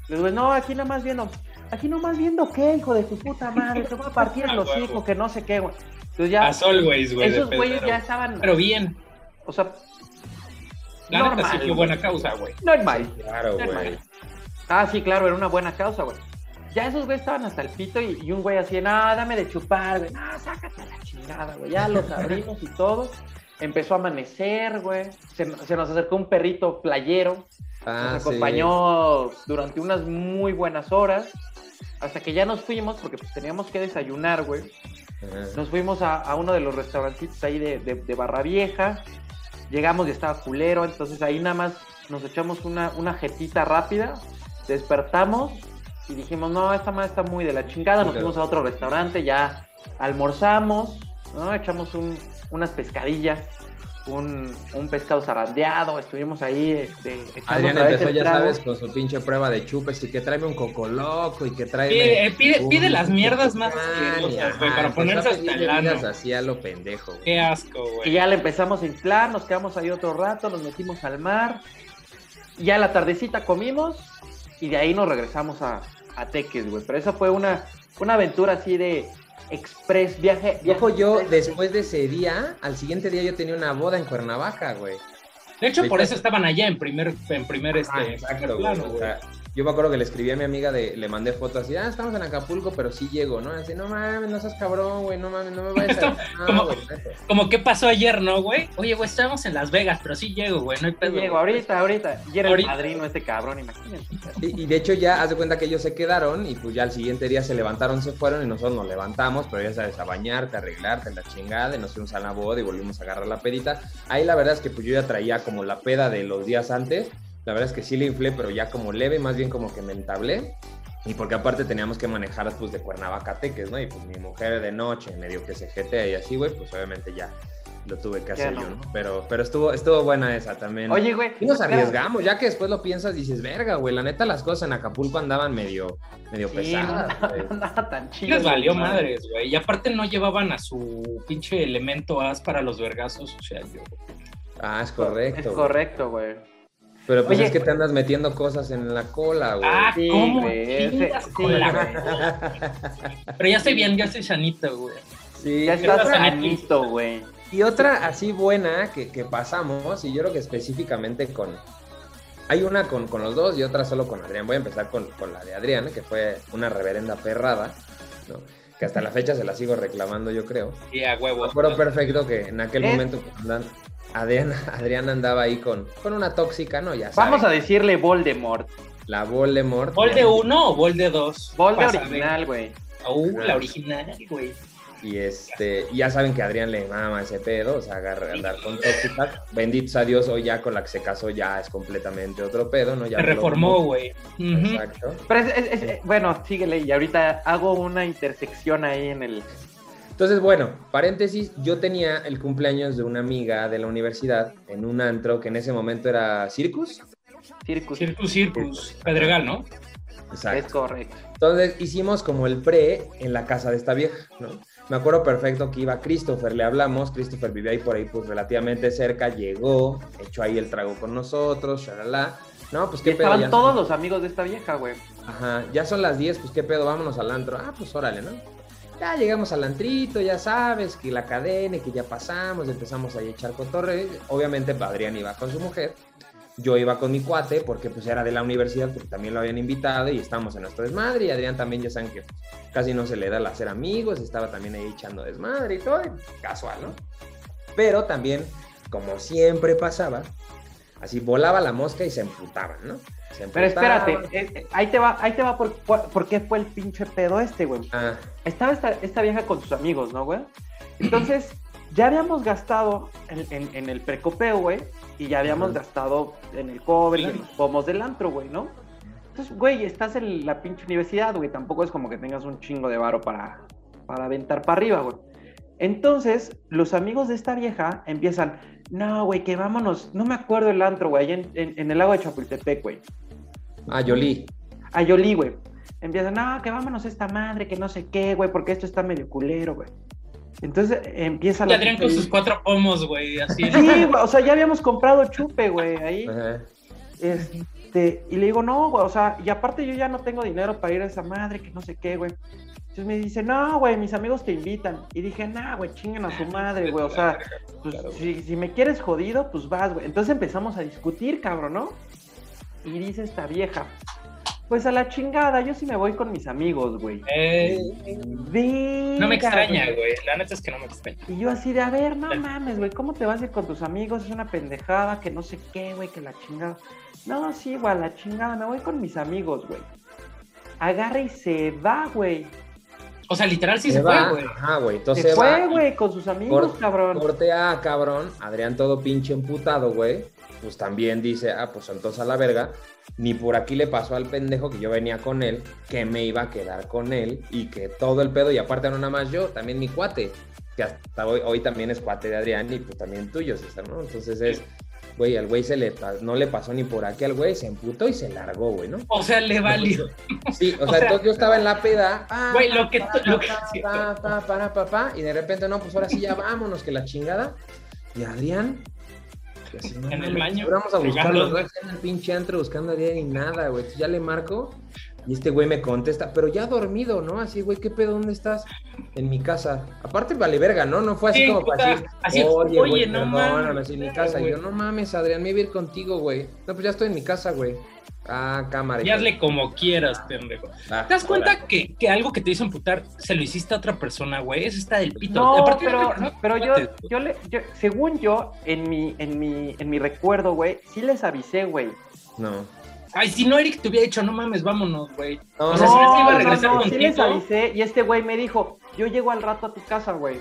A: Le digo, no, aquí nada más viendo, aquí nomás viendo qué, hijo de tu puta madre, te voy a partir el hocico, que no sé qué, güey. Entonces ya.
B: As always, güey.
A: Esos güeyes ya estaban.
B: Pero bien.
A: O sea.
B: La normal, neta sí fue buena causa, güey.
A: Normal.
C: Claro, güey.
A: Ah, sí, claro, era una buena causa, güey ya esos güeyes estaban hasta el pito y, un güey así, no, dame de chupar, güey, no, sácate la chingada, güey, ya los abrimos y todo. Empezó a amanecer, güey, se, nos acercó un perrito playero,
C: ah,
A: nos acompañó durante unas muy buenas horas, hasta que ya nos fuimos, porque pues, teníamos que desayunar, güey. Nos fuimos a, uno de los restaurancitos ahí de, de, Barra Vieja, llegamos y estaba culero, entonces ahí nada más nos echamos una, una jetita rápida, despertamos y dijimos, no, esta madre está muy de la chingada, nos fuimos a otro restaurante, ya almorzamos, ¿no? Echamos un, unas pescadillas, un, un, pescado zarandeado, estuvimos ahí este,
C: Adrián empezó, ya sabes, con su pinche prueba de chupes y que tráeme un coco loco y que tráeme...
B: Pide, eh, pide, pide las mierdas más para ponerse hasta el ano.
C: así a lo pendejo.
B: Qué asco, güey.
A: Y ya le empezamos a inflar, nos quedamos ahí otro rato, nos metimos al mar, ya a la tardecita comimos y de ahí nos regresamos a, a Teques, güey. Pero esa fue una, una aventura así de express, viaje.
C: Viejo, yo después de ese día, al siguiente día yo tenía una boda en Cuernavaca, güey.
B: De hecho, por eso estaban allá en primer, en primer este,
C: ah, exacto, plano, güey. Yo me acuerdo que le escribí a mi amiga, de, le mandé fotos así, ah, estamos en Acapulco, pero sí llego, ¿no? Así, no mames, no seas cabrón, güey, no mames, no me vayas a...
B: como, como que pasó ayer, ¿no, güey? Oye, güey, estábamos en Las Vegas, pero sí llego, güey, no hay pedo.
A: llego, ahorita, ahorita. Y era el padrino este cabrón, imagínate.
C: Y, de hecho ya, haz de cuenta que ellos se quedaron y pues ya al siguiente día se levantaron, se fueron y nosotros nos levantamos, pero ya sabes, a bañarte, a arreglarte, la chingada, y nos fuimos a la boda y volvimos a agarrar la pedita. Ahí la verdad es que pues yo ya traía como la peda de los días antes la verdad es que sí le inflé, pero ya como leve, más bien como que me entablé. Y porque aparte teníamos que manejar pues de Cuernavaca Teques, ¿no? Y pues mi mujer de noche, medio que se jetea y así, güey, pues obviamente ya lo tuve que hacer yo, ¿no? Pero, pero estuvo, estuvo buena esa también.
A: Oye, güey.
C: Y nos arriesgamos, ya que después lo piensas, dices, verga, güey, la neta las cosas en Acapulco andaban medio, medio pesadas.
A: No, no, tan chido.
B: Les valió madres, güey. Y aparte no llevaban a su pinche elemento as para los vergazos, o sea, yo.
C: Ah, es correcto.
A: Es correcto, güey.
C: Pero pues es que te andas metiendo cosas en la cola, güey.
B: Ah, ¿cómo? Pero ya estoy bien, ya estoy sanito, güey.
A: Sí, ya estás sanito, güey.
C: Y otra así buena que, que, pasamos, y yo creo que específicamente con... Hay una con, con, los dos y otra solo con Adrián. Voy a empezar con, con la de Adrián, que fue una reverenda perrada, ¿no? que hasta la fecha se la sigo reclamando, yo creo.
B: Sí, a huevo.
C: Pero perfecto que en aquel ¿Eh? momento Adrián, Adrián andaba ahí con, con una tóxica, ¿no? Ya
A: Vamos a decirle Voldemort.
C: La Voldemort.
B: ¿Vol de uno o Vol de dos?
A: Vol de original, güey.
B: Uh, la original, güey.
C: Y este, ya saben que Adrián le mama ese pedo, o sea, agarra, andar con tóxicas. Bendito a Dios, hoy ya con la que se casó ya es completamente otro pedo, ¿no? Ya
B: se reformó, güey.
A: Exacto. Pero es, bueno, síguele y ahorita hago una intersección ahí en el,
C: entonces, bueno, paréntesis, yo tenía el cumpleaños de una amiga de la universidad en un antro que en ese momento era Circus.
B: Circus. Circus, Circus. Pedregal, ¿no?
C: Exacto.
A: Es correcto.
C: Entonces hicimos como el pre en la casa de esta vieja, ¿no? Me acuerdo perfecto que iba Christopher, le hablamos, Christopher vivía ahí por ahí pues relativamente cerca, llegó, echó ahí el trago con nosotros, shalala. No, pues qué pedo.
A: Estaban todos los amigos de esta vieja, güey.
C: Ajá, ya son las 10, pues qué pedo, vámonos al antro. Ah, pues órale, ¿no? Ya llegamos al antrito, ya sabes, que la cadena, que ya pasamos, empezamos a echar cotorre. Obviamente Adrián iba con su mujer. yo iba con mi cuate porque pues era de la universidad, porque también lo habían invitado y estábamos en nuestro desmadre y Adrián también ya saben que casi no se le da el hacer amigos, estaba también ahí echando desmadre y todo, casual, ¿no? Pero también, como siempre pasaba, así volaba la mosca y se emputaban, ¿no?
A: Pero espérate, eh, eh, ahí te va, ahí te va por, por, qué fue el pinche pedo este, güey. Ah. Estaba esta, esta vieja con sus amigos, ¿no, güey? Entonces, ya habíamos gastado en, el precopeo, güey, y ya habíamos gastado en el cobre y en los pomos del antro, güey, ¿no? Entonces, güey, estás en la pinche universidad, güey, tampoco es como que tengas un chingo de varo para, para aventar para arriba, güey. Entonces, los amigos de esta vieja empiezan, no, güey, que vámonos, no me acuerdo el antro, güey, en, en, el lago de Chapultepec, güey.
C: A Yolí.
A: A Yolí, güey. Empiezan, no, que vámonos esta madre, que no sé qué, güey, porque esto está medio culero, güey. Entonces empieza
B: la. Y Adrián con sus cuatro pomos, güey, así.
A: Sí, güey, o sea, ya habíamos comprado chupe, güey, ahí. Este, y le digo, no, güey, o sea, y aparte yo ya no tengo dinero para ir a esa madre, que no sé qué, güey. Entonces me dice, no, güey, mis amigos te invitan. Y dije, no, güey, chingan a su madre, güey. O sea, pues si, si, me quieres jodido, pues vas, güey. Entonces empezamos a discutir, cabrón, ¿no? Y dice esta vieja, pues a la chingada, yo sí me voy con mis amigos, güey.
B: Eh, no me extraña, güey. La neta es que no me extraña.
A: Y yo así de, a ver, no mames, güey, ¿cómo te vas a ir con tus amigos? Es una pendejada, que no sé qué, güey, que la chingada. No, sí, güey, a la chingada, me voy con mis amigos, güey. Agarra y se va, güey.
B: O sea, literal sí se, fue, güey.
C: Ajá, güey. Entonces
A: se fue, güey, con sus amigos, cabrón.
C: Corte A, cabrón. Adrián todo pinche emputado, güey. Pues también dice, ah, pues entonces a la verga ni por aquí le pasó al pendejo que yo venía con él, que me iba a quedar con él y que todo el pedo, y aparte no nada más yo, también mi cuate, que hasta hoy, hoy también es cuate de Adrián y pues también tuyo, César, ¿no? Entonces es, güey, al güey se le no le pasó ni por aquí al güey, se emputó y se largó, güey, ¿no?
B: O sea, le valió.
C: Sí, o, sea, entonces yo estaba en la peda,
B: güey, lo que, lo que...
C: para, papá, y de repente, no, pues ahora sí ya vámonos, que la chingada. Y Adrián,
B: en el baño.
C: Vamos a buscarlo, ¿no? en el pinche antro buscando a Adrián y nada, güey. Ya le marco y este güey me contesta, pero ya dormido, ¿no? Así, güey, ¿qué pedo? ¿Dónde estás? En mi casa. Aparte, vale verga, ¿no? No fue así como para decir, oye, güey, no mames, en mi casa. Y yo, no mames, Adrián, me voy a ir contigo, güey. No, pues ya estoy en mi casa, güey. Ah, cámara.
B: Y hazle como quieras, pendejo. Ah, ¿Te das cuenta que, que, algo que te hizo amputar se lo hiciste a otra persona, güey? Eso está del pito.
A: No, pero, pero yo, yo, le, yo, según yo, en mi, en mi, en mi recuerdo, güey, sí les avisé, güey.
C: No.
B: Ay, si no, Eric te hubiera dicho, no mames, vámonos, güey.
A: No, o sea, si no, iba a regresar no, sí les avisé y este güey me dijo, yo llego al rato a tu casa, güey.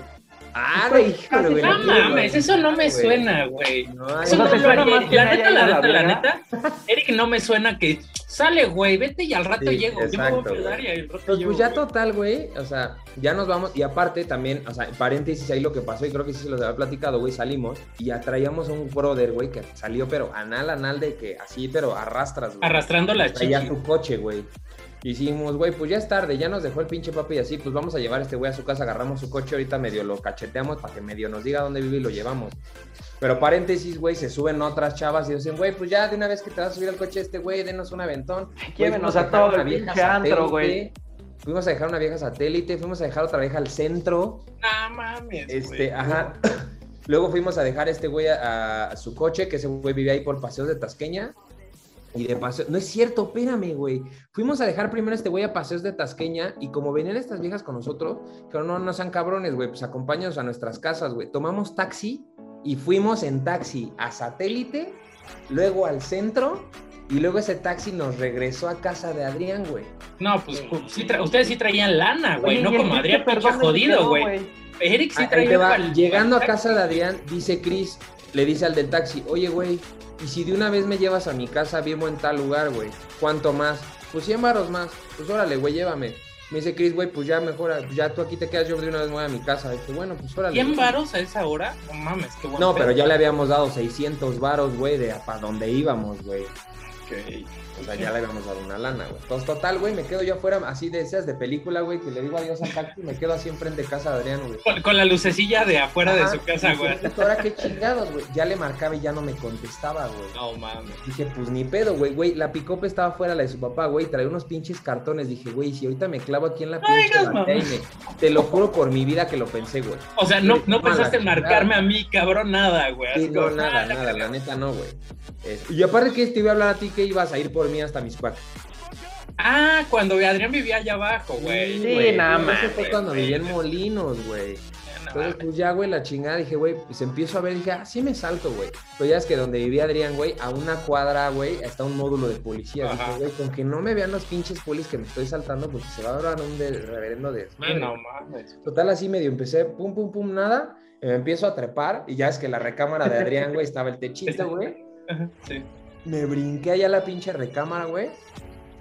C: Ah, güey,
B: No mames, eso no me suena, güey. eso no, me suena. La neta, la neta, la neta, Eric no me suena que sale, güey, vete y al rato llego. Exacto, yo me
C: pues, pues ya total, güey, o sea, ya nos vamos. Y aparte también, o sea, paréntesis ahí lo que pasó, y creo que sí se los había platicado, güey, salimos y atraíamos a un brother, güey, que salió, pero anal, anal de que así, pero arrastras,
B: güey. Arrastrando la chica.
C: Traía tu coche, güey. Hicimos, güey, pues ya es tarde, ya nos dejó el pinche papi y así, pues vamos a llevar a este güey a su casa, agarramos su coche, ahorita medio lo cacheteamos para que medio nos diga dónde vive y lo llevamos. Pero paréntesis, güey, se suben otras chavas y dicen, güey, pues ya de una vez que te vas a subir al coche este güey, denos un aventón.
A: Llévenos a todo el pinche antro, güey.
C: Fuimos a dejar una vieja satélite, fuimos a dejar otra vieja al centro.
B: No mames.
C: Este, ajá. Luego fuimos a dejar a este güey a, su coche, que ese güey vivía ahí por Paseos de Tasqueña. Y de paseo, no es cierto, espérame, güey. Fuimos a dejar primero a este güey a paseos de Tasqueña y como venían estas viejas con nosotros, pero no, no sean cabrones, güey, pues acompáñanos a nuestras casas, güey. Tomamos taxi y fuimos en taxi a satélite, luego al centro y luego ese taxi nos regresó a casa de Adrián, güey.
B: No, pues, pues ustedes sí traían lana, güey, no como Adrián, pinche jodido, güey. Eric sí traía.
C: Llegando a casa de Adrián, dice Chris, le dice al del taxi, oye, güey, y si de una vez me llevas a mi casa, vivo en tal lugar, güey, ¿cuánto más? Pues 100 baros más. Pues órale, güey, llévame. Me dice Chris, güey, pues ya mejora, ya tú aquí te quedas, yo de una vez me voy a mi casa. Dije, bueno, pues órale.
B: ¿100 varos a esa hora? No mames, qué bueno.
C: No, pero ya le habíamos dado 600 varos, güey, de para donde íbamos, güey. O sea, ya le a dar una lana, güey. Entonces, total, güey, me quedo yo afuera, así de esas de película, güey, que le digo adiós al cactus y me quedo así enfrente de casa de Adrián,
B: güey. Con, la lucecilla de afuera de su casa, güey.
C: Ahora qué chingados, güey. Ya le marcaba y ya no me contestaba, güey.
B: No mames.
C: Dije, pues ni pedo, güey, güey. La picope estaba afuera, la de su papá, güey. Trae unos pinches cartones. Dije, güey, si ahorita me clavo aquí en la pinche te lo juro por mi vida que lo pensé, güey.
B: O sea, no, no pensaste en marcarme a mí, cabrón, nada, güey.
C: no, nada, nada, la neta no, güey. Y aparte que te iba a hablar a ti que ibas a ir por mí hasta mis cuatro.
B: Ah, cuando Adrián vivía allá abajo, güey.
C: Sí, nada más. Eso fue cuando vivía en Molinos, güey. Entonces, pues ya, güey, la chingada, dije, güey, pues empiezo a ver, dije, ah, sí me salto, güey. Pero ya es que donde vivía Adrián, güey, a una cuadra, güey, está un módulo de policía. Dije, güey, con que no me vean los pinches polis que me estoy saltando, porque se va a dar un de, reverendo de...
B: No mames.
C: Total, así medio empecé, pum, pum, pum, nada. Me empiezo a trepar y ya es que la recámara de Adrián, güey, estaba el techito, güey. Sí. Me brinqué allá a la pinche recámara, güey.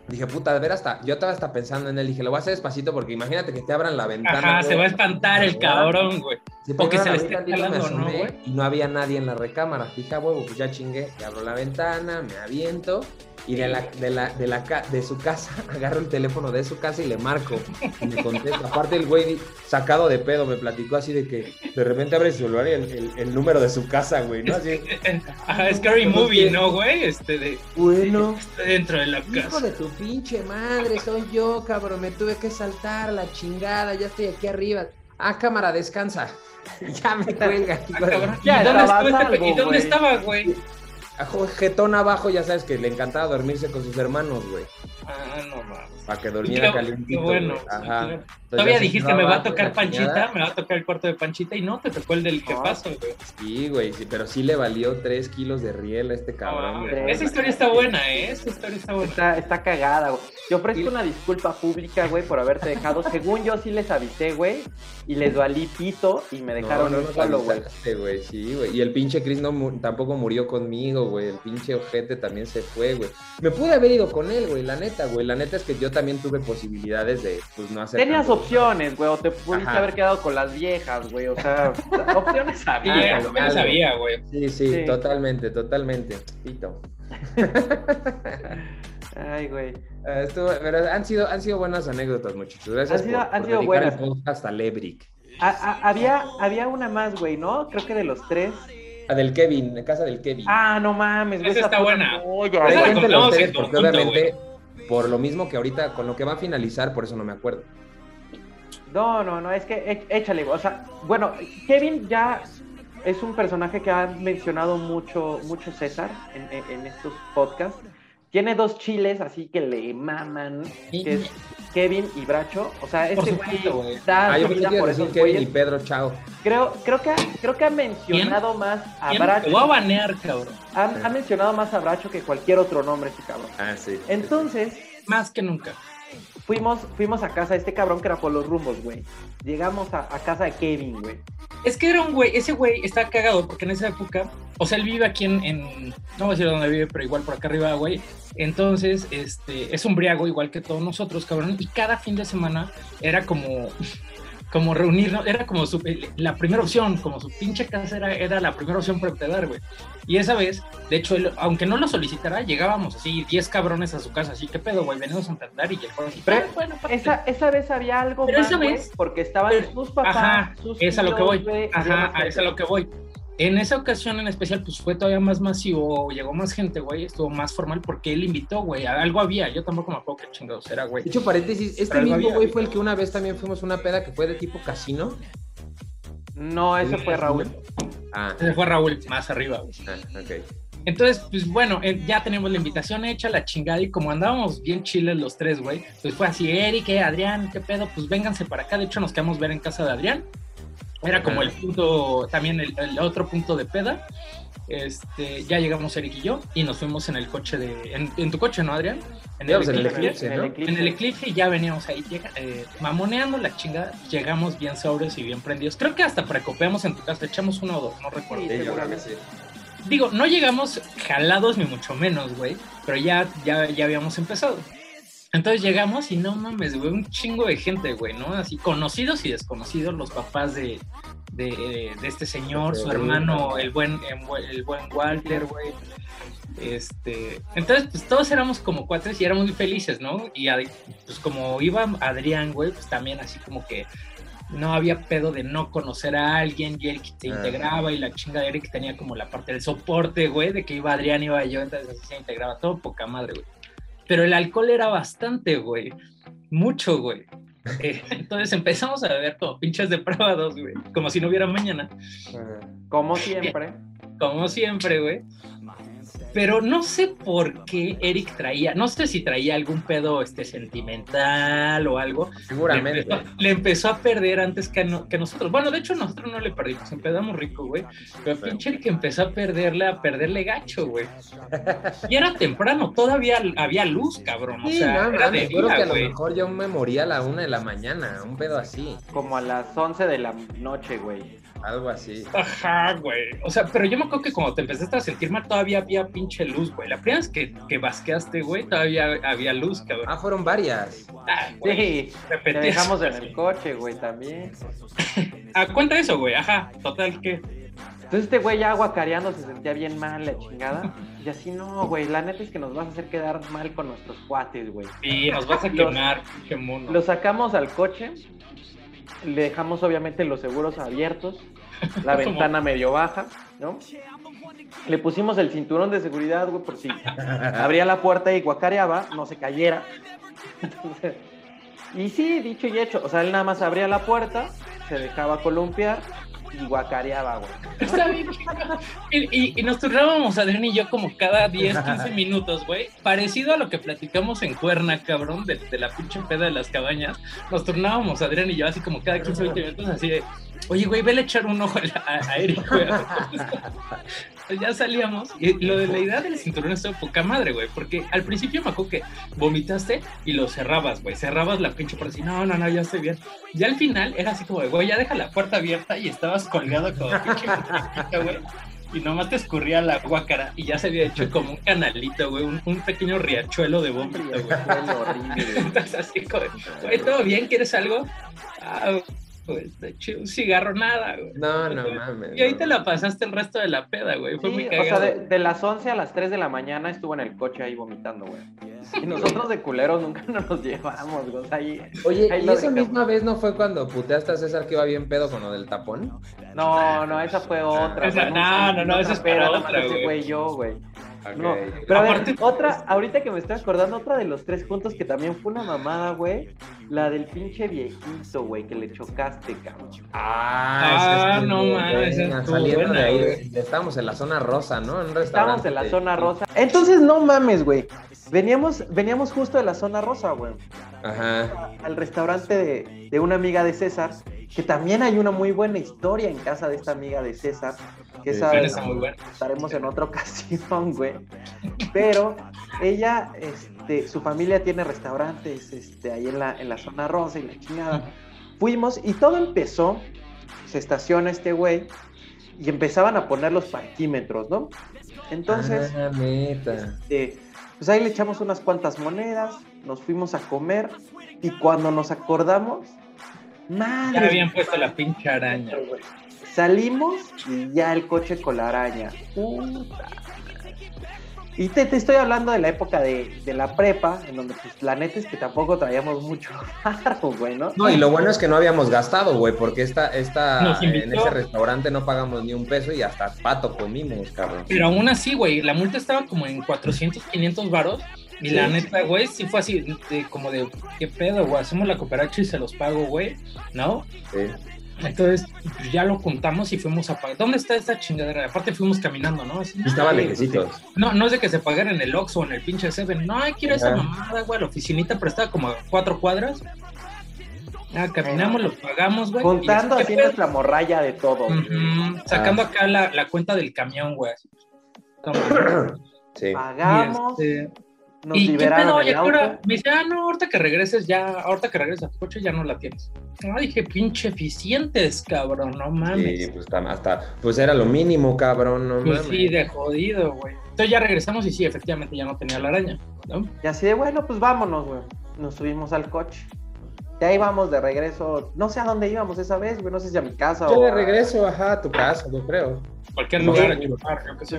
C: Dije, puta, de ver hasta, yo estaba hasta pensando en él, dije, lo voy a hacer despacito porque imagínate que te abran la ventana.
B: Ajá, se va a espantar el cabrón, güey. o que se le esté calando, ¿no, güey?
C: Y no había nadie en la recámara. Dije, ah, huevo, pues ya chingué. Y abro la ventana, me aviento y de la, de la, de la de su casa agarro el teléfono de su casa y le marco y me contesta. Aparte el güey sacado de pedo me platicó así de que de repente abre su celular y el, el, número de su casa, güey, ¿no? Así.
B: Ajá, Scary Movie, ¿no, güey? Este de
C: Bueno,
B: dentro de la
C: hijo
B: casa.
C: Hijo de tu pinche madre, soy yo, cabrón, me tuve que saltar la chingada, ya estoy aquí arriba. Ah, cámara, descansa. ya me cuelga.
B: Ah, ¿Y dónde, ¿Y dónde estaba, güey?
C: Jetón abajo, ya sabes que le encantaba dormirse con sus hermanos, güey.
B: Ah, no.
C: Para que durmiera calientito.
B: bueno. Ajá. Todavía dijiste, me va a tocar Panchita, me va a tocar el cuarto de Panchita y no, te tocó el del que pasó, güey.
C: Sí, güey, sí, pero sí le valió 3 kilos de riel a este cabrón.
B: esa historia está buena, ¿eh? Esa historia está buena.
A: Está, está cagada, güey. Yo ofrezco una disculpa pública, güey, por haberte dejado. Según yo sí les avisé, güey, y les valí pito y me dejaron no, no solo, güey.
C: Sí, güey. Y el pinche Chris no tampoco murió conmigo, güey. El pinche ojete también se fue, güey. Me pude haber ido con él, güey, la neta, güey. La neta es que yo también tuve posibilidades de, pues, no hacer.
A: Tenías opciones, güey, o te pudiste haber quedado con las viejas, güey. O sea, opciones había.
B: Opciones había, güey.
C: Sí, sí, totalmente, totalmente. Pito.
A: Ay, güey.
C: Uh, estuvo, pero han sido, han sido buenas anécdotas, muchachos. Gracias
A: han sido,
C: por,
A: han sido buenas.
C: hasta Lebrick.
A: había, había una más, güey, ¿no? Creo que de los tres.
C: Ah, del Kevin, en casa del Kevin.
A: Ah, no mames.
B: Esa, está buena.
C: La obviamente, por lo mismo que ahorita, con lo que va a finalizar, por eso no me acuerdo.
A: No, no, no, es que échale, o sea, bueno, Kevin ya es un personaje que ha mencionado mucho, mucho César en, estos podcasts. Tiene dos chiles, así que le maman, que es Kevin y Bracho. O sea, este güey
C: da ah, su vida por esos Kevin y Pedro, chao.
A: Creo, creo, que, ha, creo que ha mencionado más a Bracho.
B: Te voy a banear, cabrón.
A: Ha, mencionado más a Bracho que cualquier otro nombre, este cabrón.
C: Ah, sí.
A: Entonces...
B: Más que nunca
A: fuimos, fuimos a casa de este cabrón que era por los rumbos, güey. Llegamos a, casa de Kevin, güey.
B: Es que era un güey, ese güey está cagado porque en esa época, o sea, él vive aquí en, no voy a decir dónde vive, pero igual por acá arriba, güey. Entonces, este, es un briago igual que todos nosotros, cabrón. Y cada fin de semana era como, como reunirnos, era como su, la primera opción, como su pinche casa era, era la primera opción para empezar, güey. Y esa vez, de hecho, aunque no lo solicitara, llegábamos así, 10 cabrones a su casa, así, ¿qué pedo, güey? Venimos a entender y el así,
A: pero, bueno, esa, esa vez había algo pero esa vez, porque estaban sus papás,
B: ajá, es a lo que voy, ajá, es a lo que voy. En esa ocasión en especial, pues fue todavía más masivo, llegó más gente, güey, estuvo más formal porque él invitó, güey, algo había, yo tampoco me acuerdo qué chingados era, güey.
C: De hecho, paréntesis, este mismo güey fue el que una vez también fuimos a una peda que fue de tipo casino.
A: No, ese fue Raúl.
B: Ah. Ese fue Raúl, más arriba, güey.
C: Ah, ok.
B: Entonces, pues bueno, eh, ya tenemos la invitación hecha, la chingada, y como andábamos bien chiles los tres, güey, pues fue así, Eric, eh, Adrián, qué pedo, pues vénganse para acá. De hecho, nos quedamos ver en casa de Adrián. Era como el punto, también el, otro punto de peda. Este, ya llegamos Eric y yo y nos fuimos en el coche de. En, tu coche, ¿no, Adrián?
C: En el, eclipse,
B: en, el eclipse, y ya veníamos ahí, eh, mamoneando la chingada. Llegamos bien sobres y bien prendidos. Creo que hasta precopeamos en tu casa, echamos uno o dos, no recuerdo. Digo, no llegamos jalados ni mucho menos, güey, pero ya, ya, ya habíamos empezado. Entonces llegamos y no mames, güey, un chingo de gente, güey, ¿no? Así conocidos y desconocidos, los papás de, de, este señor, su hermano, el buen, el buen Walter, güey. Este, entonces, pues todos éramos como cuates y éramos muy felices, ¿no? Y pues como iba Adrián, güey, pues también así como que no había pedo de no conocer a alguien y él se ah. integraba y la chinga de Eric tenía como la parte del soporte, güey, de que iba Adrián, iba yo, entonces así se integraba todo, poca madre, güey. Pero el alcohol era bastante, güey, mucho, güey. Eh, entonces empezamos a beber como pinches depravados, güey, como si no hubiera mañana.
A: Como siempre.
B: Como siempre, güey. Pero no sé por qué Eric traía, no sé si traía algún pedo este, sentimental o algo.
C: Seguramente.
B: Le empezó, a perder antes que, que, nosotros. Bueno, de hecho, nosotros no le perdimos, empezamos rico, güey. Pero pinche Eric empezó a perderle, a perderle gacho, güey. Y era temprano, todavía había luz, cabrón. O sea, era de
C: día, que a lo mejor yo me moría a la una de la mañana, un pedo así.
A: Como a las once de la noche, güey.
C: Algo así.
B: Ajá, güey. O sea, pero yo me acuerdo que cuando te empezaste a sentir mal todavía había pinche luz, güey. La primera vez que, que basqueaste, güey, todavía había luz, cabrón.
C: Ah, fueron varias.
A: Ah, sí, te dejamos en el coche, güey, también.
B: ah, cuenta eso, güey. Ajá, total, ¿qué?
A: Entonces este güey ya aguacareando se sentía bien mal, la chingada. Y así, no, güey, la neta es que nos vas a hacer quedar mal con nuestros cuates, güey.
B: Sí, nos vas a quemar, pinche mono.
A: Lo sacamos al coche le dejamos obviamente los seguros abiertos, la ventana medio baja, ¿no? Le pusimos el cinturón de seguridad, güey, por si abría la puerta y guacareaba, no se cayera. y sí, dicho y hecho, o sea, él nada más abría la puerta, se dejaba columpiar y guacareaba, güey.
B: Está bien, y, y, nos turnábamos Adrián y yo como cada 10, 15 minutos, güey. Parecido a lo que platicamos en Cuerna, cabrón, de, de la pinche peda de las cabañas. Nos turnábamos Adrián y yo así como cada 15, 20 minutos, así de, oye, güey, vele a echar un ojo a, Eric, güey. ya salíamos y lo de la idea del cinturón estuvo poca madre, güey, porque al principio me acuerdo que vomitaste y lo cerrabas, güey, cerrabas la pinche por así, no, no, no, ya estoy bien. Ya al final era así como, güey, ya deja la puerta abierta y estabas colgado como pinche güey. Y nomás te escurría la guacara y ya se había hecho como un canalito, güey, un, pequeño riachuelo de vómito, güey. Entonces así como, güey, ¿todo bien? ¿Quieres algo? Ah, pues, de hecho, un cigarro, nada, güey.
C: No, no mames.
B: Y ahí te la pasaste el resto de la peda, güey. Fue muy
A: cagado. O sea, de, las 11 a las 3 de la mañana estuvo en el coche ahí vomitando, güey. Y nosotros de culeros nunca nos llevamos, güey. ahí,
C: Oye, ¿y esa misma vez no fue cuando puteaste a César que iba bien pedo con lo del tapón?
A: No, no, esa fue otra.
B: no, no, no, esa es para otra,
A: güey. yo, güey. No, pero a ver, otra, ahorita que me estoy acordando, otra de los tres puntos que también fue una mamada, güey. La del pinche viejito, güey, que le chocaste, cabrón.
B: Ah, ah no mames.
C: Saliendo de ahí, estábamos en la zona rosa, ¿no? En
A: estábamos en la zona rosa. Entonces, no mames, güey. Veníamos, veníamos justo de la zona rosa, güey.
C: Ajá.
A: Al restaurante de, de una amiga de César, que también hay una muy buena historia en casa de esta amiga de César que esa estaremos en otra ocasión, güey. Pero ella, este, su familia tiene restaurantes este, ahí en la, en la zona rosa y la chingada. Fuimos y todo empezó, se estaciona este güey y empezaban a poner los parquímetros, ¿no? Entonces,
C: ah, este,
A: pues ahí le echamos unas cuantas monedas, nos fuimos a comer y cuando nos acordamos,
B: madre. Ya habían puesto la pinche araña. Güey.
A: Salimos y ya el coche con la araña. Y te, te, estoy hablando de la época de, de, la prepa, en donde pues la neta es que tampoco traíamos mucho güey, ¿no?
C: No, y lo bueno es que no habíamos gastado, güey, porque esta, esta, en ese restaurante no pagamos ni un peso y hasta pato comimos, cabrón.
B: Pero aún así, güey, la multa estaba como en 400, 500 varos. Y la neta, güey, sí fue así, como de, ¿qué pedo, güey? Hacemos la cooperacha y se los pago, güey, ¿no? Sí. Entonces, ya lo contamos y fuimos a pagar. ¿Dónde está esta chingadera? Aparte fuimos caminando, ¿no?
C: Estaba lejecitos.
B: No, no es de que se pagara en el Ox o en el pinche Seven. No, hay que ir a esa mamada, güey, la oficinita, pero estaba como a cuatro cuadras. Ah, caminamos, lo pagamos, güey.
A: Contando así nuestra morralla de todo.
B: Sacando acá la, la, cuenta del camión, güey.
A: Sí. Pagamos. Este,
B: nos ¿Y liberaron qué pedo? me dice, ah, no, ahorita que regreses ya, ahorita que regreses a tu coche ya no la tienes. Ah, dije, pinche eficientes, cabrón, no mames.
C: Sí, pues hasta, pues era lo mínimo, cabrón, no pues
B: sí, de jodido, güey. Entonces ya regresamos y sí, efectivamente ya no tenía la araña, ¿no?
A: Y así de, bueno, pues vámonos, güey. Nos subimos al coche. ahí vamos de regreso, no sé a dónde íbamos esa vez, güey, no sé si a mi casa
C: yo o... de regreso, ajá, a tu casa, yo creo.
B: Cualquier lugar,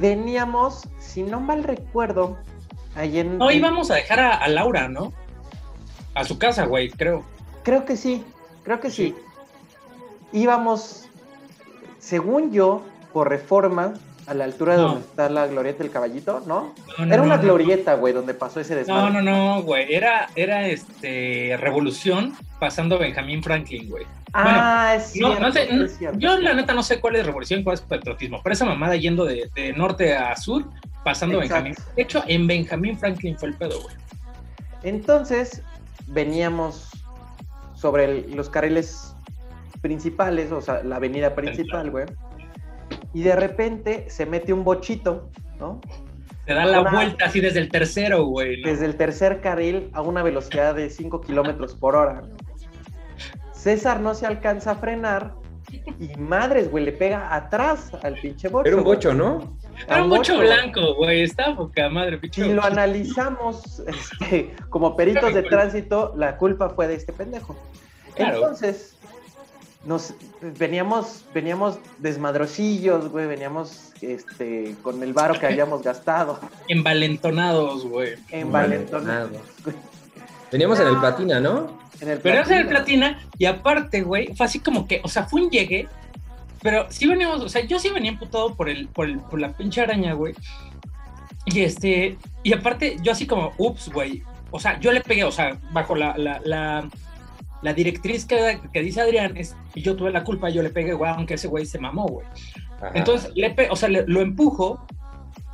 A: Veníamos, si no mal recuerdo, ahí en...
B: No, íbamos a dejar a, Laura, ¿no? A su casa, güey, creo.
A: Creo que sí, creo que sí. Íbamos, según yo, por reforma, a la altura de donde está la glorieta del caballito, ¿no? era una glorieta, güey, donde pasó ese desmadre.
B: No, no, no, güey. Era, era este Revolución pasando Benjamín Franklin, güey.
A: Ah, es, cierto,
B: no, sé, Yo la neta no sé cuál es revolución cuál es patriotismo, pero esa mamada yendo de, norte a sur, pasando Benjamín. De hecho, en Benjamín Franklin fue el pedo, güey.
A: Entonces, veníamos sobre los carriles principales, o sea, la avenida principal, güey y de repente se mete un bochito, ¿no?
B: Se da la vuelta así desde el tercero, güey.
A: Desde el tercer carril a una velocidad de 5 kilómetros por hora. César no se alcanza a frenar y madres, güey, le pega atrás al pinche bocho.
C: Era un bocho, ¿no?
B: Era un bocho blanco, güey, está poca madre, pinche.
A: Y lo analizamos este, como peritos de tránsito, la culpa fue de este pendejo. Entonces, nos veníamos, veníamos desmadrosillos, güey, veníamos este, con el varo que habíamos gastado.
B: Envalentonados, güey.
A: Envalentonados.
C: Veníamos en el platina, ¿no?
B: En el Veníamos en el platina y aparte, güey, fue así como que, o sea, fue un llegue, pero sí veníamos, o sea, yo sí venía emputado por el, por el, por la pinche araña, güey. Y este, y aparte, yo así como, ups, güey. O sea, yo le pegué, o sea, bajo la, la, la la directriz que, que, dice Adrián es, yo tuve la culpa, yo le pegué, güey, aunque ese güey se mamó, güey. Entonces, le o sea, lo empujo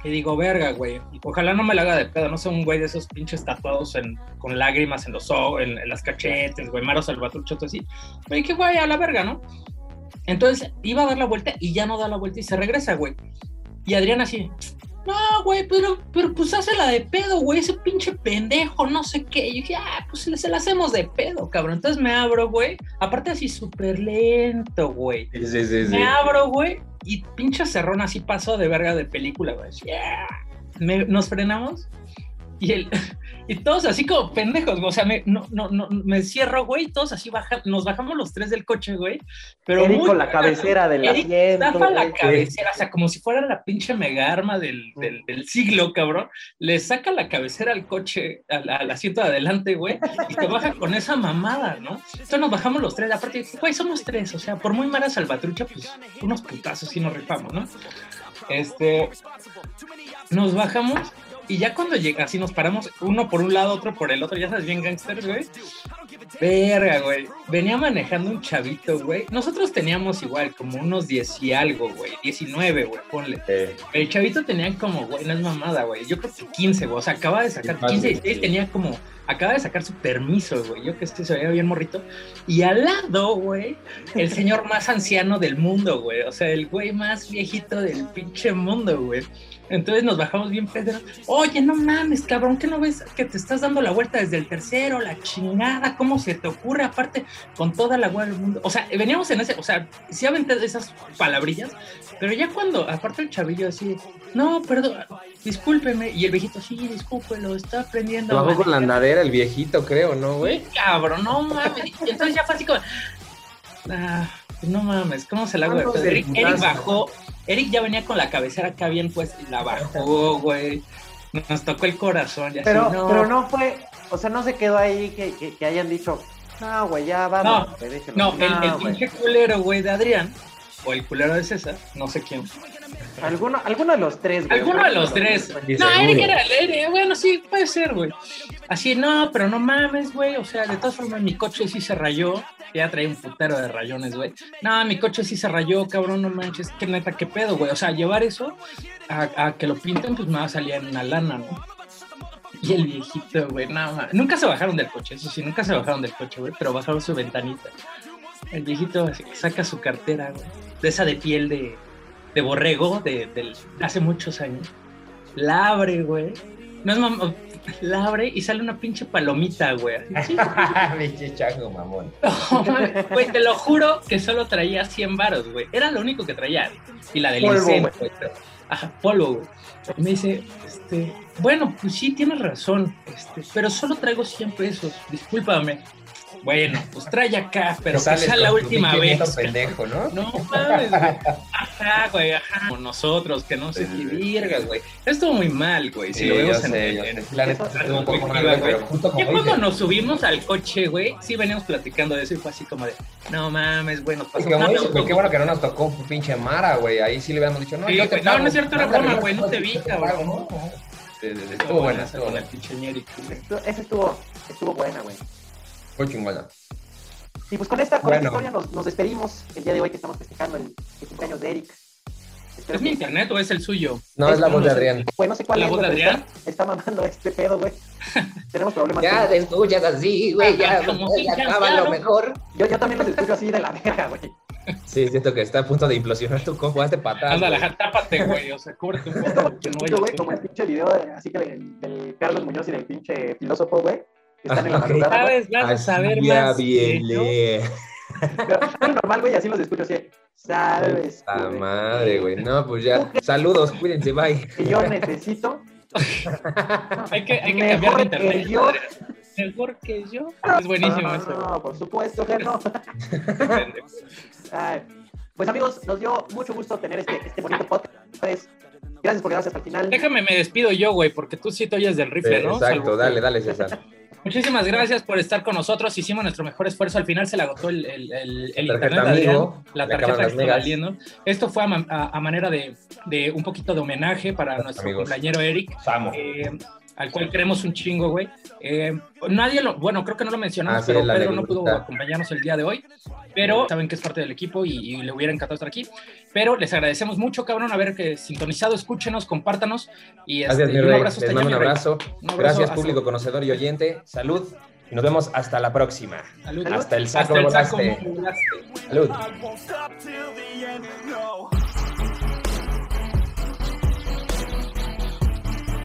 B: y digo, verga, güey, ojalá no me la haga de pedo, no sea un güey de esos pinches tatuados con lágrimas en los ojos, en, las cachetes, güey, Maro Salvatrucho, así. Me dije, güey, a la verga, ¿no? Entonces, iba a dar la vuelta y ya no da la vuelta y se regresa, güey. Y Adrián así, no, güey, pero, pero pues la de pedo, güey, ese pinche pendejo, no sé qué. Y yo dije, ah, pues se la hacemos de pedo, cabrón. Entonces me abro, güey. Aparte así súper lento, güey.
C: Sí, sí, sí,
B: me abro, güey, y pinche cerrón así pasó de verga de película, güey. nos frenamos y el, y todos así como pendejos, o sea, me, no, no, no, me cierro, güey, todos así baja, nos bajamos los tres del coche, güey. Pero
A: Eric con la cabecera del Eric asiento.
B: la cabecera, o sea, como si fuera la pinche mega arma del, del, del, siglo, cabrón. Le saca la cabecera al coche, al, al asiento de adelante, güey, y te baja con esa mamada, ¿no? Entonces nos bajamos los tres, aparte, güey, somos tres, o sea, por muy mala salvatrucha, pues unos putazos y nos rifamos, ¿no? Este, nos bajamos y ya cuando llega, así nos paramos uno por un lado, otro por el otro, ya sabes, bien gangsters, güey. Verga, güey. Venía manejando un chavito, güey. Nosotros teníamos igual como unos 10 y algo, güey. 19, güey, ponle. El chavito tenía como, güey, no es mamada, güey. Yo creo que 15, güey. O sea, acaba de sacar 15 y tenía como, acaba de sacar su permiso, güey. Yo que este se veía bien morrito. Y al lado, güey, el señor más anciano del mundo, güey. O sea, el güey más viejito del pinche mundo, güey. Entonces nos bajamos bien Pedro. Oye, no mames, cabrón, ¿qué no ves que te estás dando la vuelta desde el tercero? La chingada, ¿cómo se te ocurre? Aparte, con toda la agua del mundo. O sea, veníamos en ese, o sea, sí aventé esas palabrillas, pero ya cuando, aparte el chavillo así, no, perdón, discúlpeme. Y el viejito, sí, discúlpelo, está aprendiendo.
C: Bajó con la andadera el viejito, creo, ¿no, güey?
B: cabrón, no mames. Y entonces ya fue así como, ah, no mames, ¿cómo se la hago? Eric, Eric bajó Eric ya venía con la cabecera acá bien, pues, y la bajó, güey. Nos tocó el corazón. Ya
A: pero, no. pero no fue, o sea, no se quedó ahí que, que, hayan dicho, no, güey, ya vamos.
B: No, no, el, el pinche culero, güey, de Adrián, o el culero de César, no sé quién.
A: Alguno, alguno de los tres,
B: güey. Alguno de los tres. No, Eric era, Eric, bueno, sí, puede ser, güey. Así, no, pero no mames, güey. O sea, de todas formas, mi coche sí se rayó ya traía un putero de rayones, güey. No, mi coche sí se rayó, cabrón, no manches, qué neta, qué pedo, güey. O sea, llevar eso a, que lo pinten, pues me va a salir en una lana, ¿no? Y el viejito, güey, nada más. Nunca se bajaron del coche, eso sí, nunca se bajaron del coche, güey, pero bajaron su ventanita. El viejito saca su cartera, güey, de esa de piel de, de borrego de, hace muchos años. La abre, güey. No es mamá, la abre y sale una pinche palomita, güey.
C: Pinche chango, mamón.
B: Güey, te lo juro que solo traía 100 varos, güey. Era lo único que traía. Y la del incendio, güey. Ajá, polvo, güey. Y me dice, este, bueno, pues sí, tienes razón, este, pero solo traigo 100 pesos, discúlpame. Bueno, pues trae acá, pero que sea la última vez.
C: pendejo, ¿no?
B: No mames, güey. Ajá, güey, ajá. Con nosotros, que no sé qué virgas, güey. Estuvo muy mal, güey. Si lo vemos en el. En el un poco mal, pero justo como. cuando nos subimos al coche, güey, sí veníamos platicando de eso y fue así como de, no mames, güey, nos pasó.
C: Dice, qué bueno que no nos tocó pinche Mara, güey. Ahí sí le habíamos dicho, no, yo te
B: No, no es cierto, era broma, güey, no te vi, cabrón.
C: Estuvo buena, estuvo buena.
A: Esa estuvo, estuvo buena, güey.
C: Fue chingona.
A: Y pues con esta, con esta historia nos, nos, despedimos el día de hoy que estamos festejando el, cumpleaños de Eric.
B: ¿Es mi internet o es el suyo?
C: No, es, la voz de Adrián.
A: Güey, no sé cuál
B: ¿La
A: es.
B: ¿La voz de Adrián?
A: Está, mamando este pedo, güey. Tenemos problemas.
C: Ya te escuchas así, güey, ya, ya acaba lo mejor.
A: Yo, yo también los escucho así de la verga, güey.
C: Sí, siento que está a punto de implosionar tu compu, hazte patada.
B: Ándale, tápate, güey, o sea, cúbrete un
A: poco. no güey, como el pinche video de, así que del, Carlos Muñoz y del pinche filósofo, güey. Que están en la madrugada.
B: ¿Sabes? Vas a saber más.
C: bien,
A: Pero normal, güey, así los escucho así. ¿Sabes?
C: La madre, güey. No, pues ya. Saludos, cuídense, bye.
A: Que yo necesito.
B: hay que, hay que cambiar de internet. Yo. Mejor que yo. Es buenísimo eso.
A: No, por supuesto que no. pues amigos, nos dio mucho gusto tener este, este bonito podcast. Pues, gracias por quedarse hasta el final.
B: Déjame, me despido yo, güey, porque tú sí te oyes del rifle, ¿no?
C: Exacto, dale, dale, César.
B: Muchísimas gracias por estar con nosotros. Hicimos nuestro mejor esfuerzo. Al final se le agotó el, el, el, internet, amigo, la tarjeta que está Esto fue a, manera de, de, un poquito de homenaje para nuestro compañero Eric. Eh, al cual queremos un chingo, güey. Eh, nadie lo, bueno, creo que no lo mencionamos, ah, pero Pedro no pudo acompañarnos el día de hoy, pero saben que es parte del equipo y, le hubiera encantado estar aquí. Pero les agradecemos mucho, cabrón, haber que sintonizado, escúchenos, compártanos y,
C: este, Gracias, un abrazo. Les mando un abrazo. Gracias, público conocedor y oyente. Salud. Y nos vemos hasta la próxima. Salud. Hasta el saco, hasta el saco Salud.